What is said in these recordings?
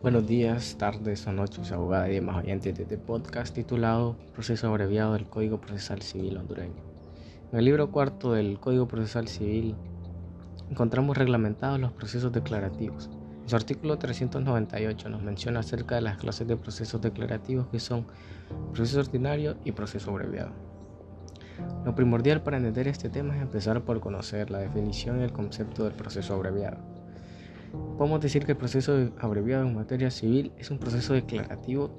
Buenos días, tardes o noches, abogada y demás oyentes de este podcast titulado Proceso abreviado del Código Procesal Civil hondureño. En el libro cuarto del Código Procesal Civil encontramos reglamentados los procesos declarativos. En su artículo 398 nos menciona acerca de las clases de procesos declarativos que son proceso ordinario y proceso abreviado. Lo primordial para entender este tema es empezar por conocer la definición y el concepto del proceso abreviado. Podemos decir que el proceso abreviado en materia civil es un proceso declarativo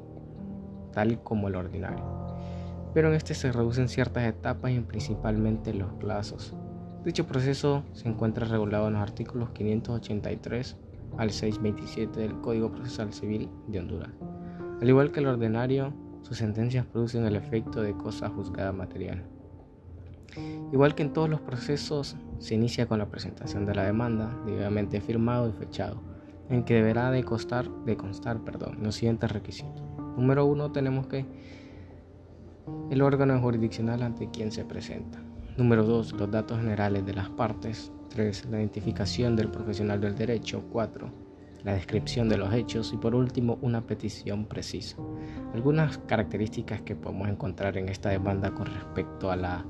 tal como el ordinario, pero en este se reducen ciertas etapas y principalmente los plazos. Dicho proceso se encuentra regulado en los artículos 583 al 627 del Código Procesal Civil de Honduras. Al igual que el ordinario, sus sentencias producen el efecto de cosa juzgada material. Igual que en todos los procesos, se inicia con la presentación de la demanda, debidamente firmado y fechado, en que deberá de, constar, de constar perdón, los siguientes requisitos. Número uno, tenemos que el órgano jurisdiccional ante quien se presenta. Número dos, los datos generales de las partes. 3. La identificación del profesional del derecho. 4. La descripción de los hechos. Y por último, una petición precisa. Algunas características que podemos encontrar en esta demanda con respecto a la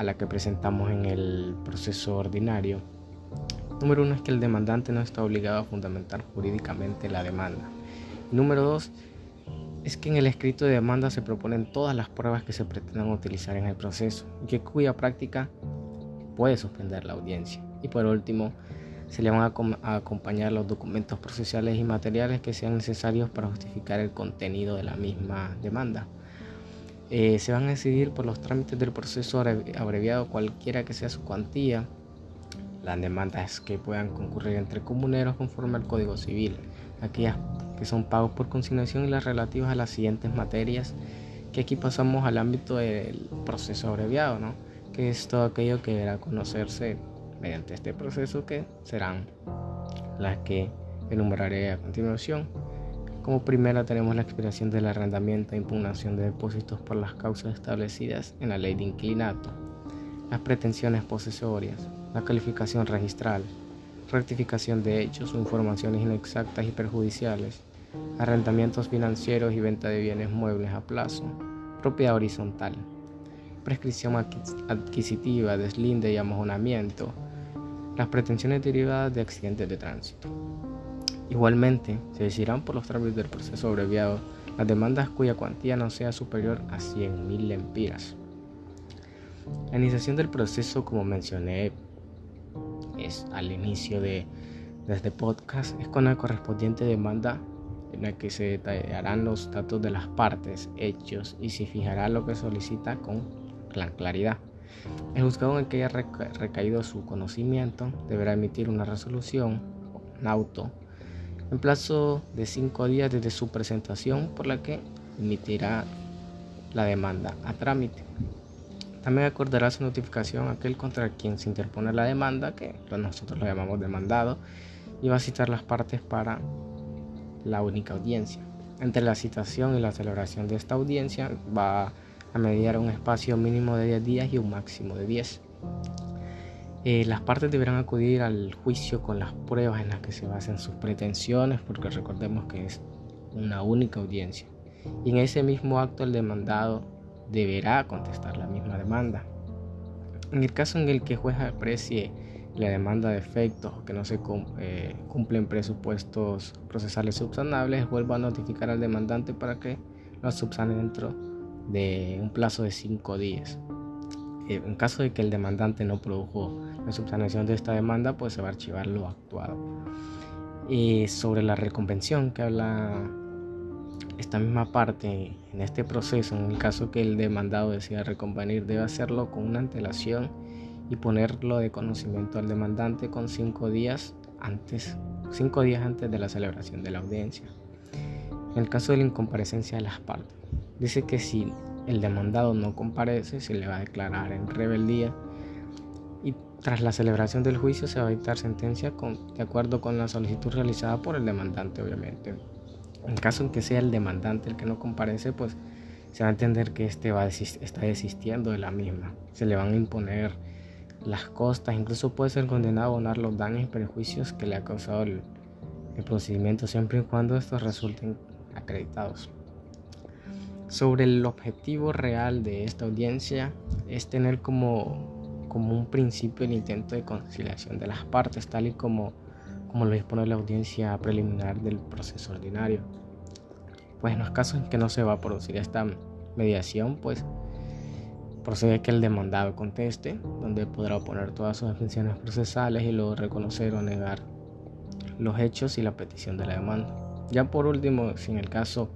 a la que presentamos en el proceso ordinario. Número uno es que el demandante no está obligado a fundamentar jurídicamente la demanda. número dos es que en el escrito de demanda se proponen todas las pruebas que se pretendan utilizar en el proceso y que cuya práctica puede suspender la audiencia. Y por último, se le van a, acompañar los documentos procesales y materiales que sean necesarios para justificar el contenido de la misma demanda. Eh, se van a decidir por los trámites del proceso abreviado, cualquiera que sea su cuantía, las demandas que puedan concurrir entre comuneros conforme al Código Civil, aquellas que son pagos por consignación y las relativas a las siguientes materias, que aquí pasamos al ámbito del proceso abreviado, ¿no? que es todo aquello que deberá conocerse mediante este proceso, que serán las que enumeraré a continuación. Como primera tenemos la expiración del arrendamiento e impugnación de depósitos por las causas establecidas en la ley de inclinato, las pretensiones posesorias, la calificación registral, rectificación de hechos o informaciones inexactas y perjudiciales, arrendamientos financieros y venta de bienes muebles a plazo, propiedad horizontal, prescripción adquisitiva, deslinde y amojonamiento, las pretensiones derivadas de accidentes de tránsito. Igualmente, se decidirán por los trámites del proceso abreviado las demandas cuya cuantía no sea superior a 100.000 lempiras. La iniciación del proceso, como mencioné, es al inicio de, este podcast, es con la correspondiente demanda en la que se detallarán los datos de las partes, hechos y se fijará lo que solicita con claridad. El juzgado en el que haya recaído su conocimiento deberá emitir una resolución, un auto, en plazo de cinco días desde su presentación por la que emitirá la demanda a trámite. También acordará su notificación a aquel contra quien se interpone la demanda, que nosotros lo llamamos demandado, y va a citar las partes para la única audiencia. Entre la citación y la celebración de esta audiencia va a mediar un espacio mínimo de 10 días y un máximo de 10. Eh, las partes deberán acudir al juicio con las pruebas en las que se basen sus pretensiones, porque recordemos que es una única audiencia. Y en ese mismo acto el demandado deberá contestar la misma demanda. En el caso en el que el juez aprecie la demanda de efectos o que no se eh, cumplen presupuestos procesales subsanables, vuelva a notificar al demandante para que lo subsane dentro de un plazo de cinco días. Eh, en caso de que el demandante no produjo la subsanación de esta demanda, pues se va a archivar lo actuado. Y sobre la reconvención que habla esta misma parte en este proceso, en el caso que el demandado decida reconvenir, debe hacerlo con una antelación y ponerlo de conocimiento al demandante con cinco días antes, cinco días antes de la celebración de la audiencia. En el caso de la incomparecencia de las partes, dice que si el demandado no comparece, se le va a declarar en rebeldía y tras la celebración del juicio se va a dictar sentencia de acuerdo con la solicitud realizada por el demandante, obviamente. En caso en que sea el demandante el que no comparece, pues se va a entender que este va está desistiendo de la misma. Se le van a imponer las costas, incluso puede ser condenado a abonar los daños y perjuicios que le ha causado el, el procedimiento siempre y cuando estos resulten acreditados. Sobre el objetivo real de esta audiencia es tener como, como un principio el intento de conciliación de las partes, tal y como, como lo dispone la audiencia preliminar del proceso ordinario. Pues en los casos en que no se va a producir esta mediación, pues procede que el demandado conteste, donde podrá oponer todas sus defensiones procesales y luego reconocer o negar los hechos y la petición de la demanda. Ya por último, si en el caso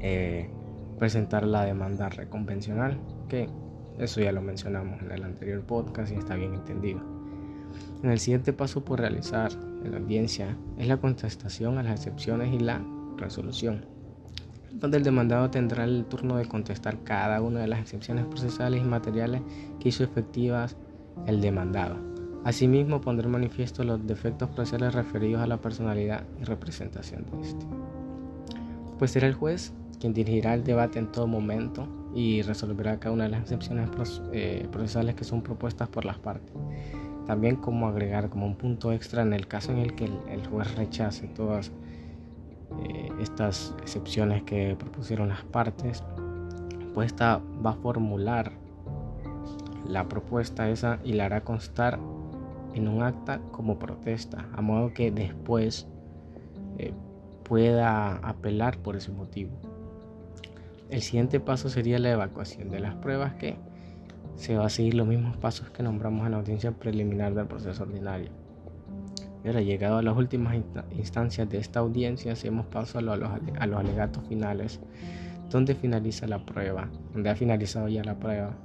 eh, presentar la demanda reconvencional, que eso ya lo mencionamos en el anterior podcast y está bien entendido. En el siguiente paso por realizar en la audiencia es la contestación a las excepciones y la resolución donde el demandado tendrá el turno de contestar cada una de las excepciones procesales y materiales que hizo efectivas el demandado. Asimismo, pondrá manifiesto los defectos procesales referidos a la personalidad y representación de este. Pues será el juez quien dirigirá el debate en todo momento y resolverá cada una de las excepciones eh, procesales que son propuestas por las partes. También como agregar como un punto extra en el caso en el que el juez rechace todas eh, estas excepciones que propusieron las partes, pues esta va a formular la propuesta esa y la hará constar en un acta como protesta, a modo que después eh, pueda apelar por ese motivo. El siguiente paso sería la evacuación de las pruebas que se va a seguir los mismos pasos que nombramos en la audiencia preliminar del proceso ordinario. Ahora, llegado a las últimas instancias de esta audiencia, hacemos paso a, los, alegatos finales, donde finaliza la prueba, donde ha finalizado ya la prueba.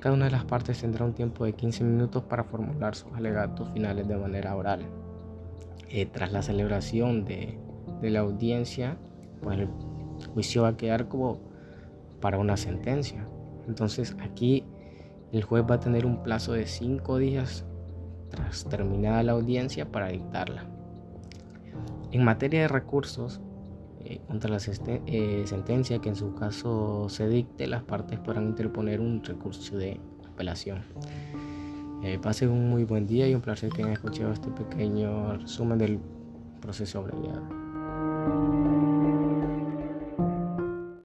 Cada una de las partes tendrá un tiempo de 15 minutos para formular sus alegatos finales de manera oral. Eh, tras la celebración de, de la audiencia, pues el juicio va a quedar como para una sentencia. Entonces aquí el juez va a tener un plazo de 5 días tras terminada la audiencia para dictarla. En materia de recursos, eh, contra la eh, sentencia que en su caso se dicte, las partes podrán interponer un recurso de apelación. Eh, un muy buen día y un placer que hayan escuchado este pequeño resumen del proceso abreviado.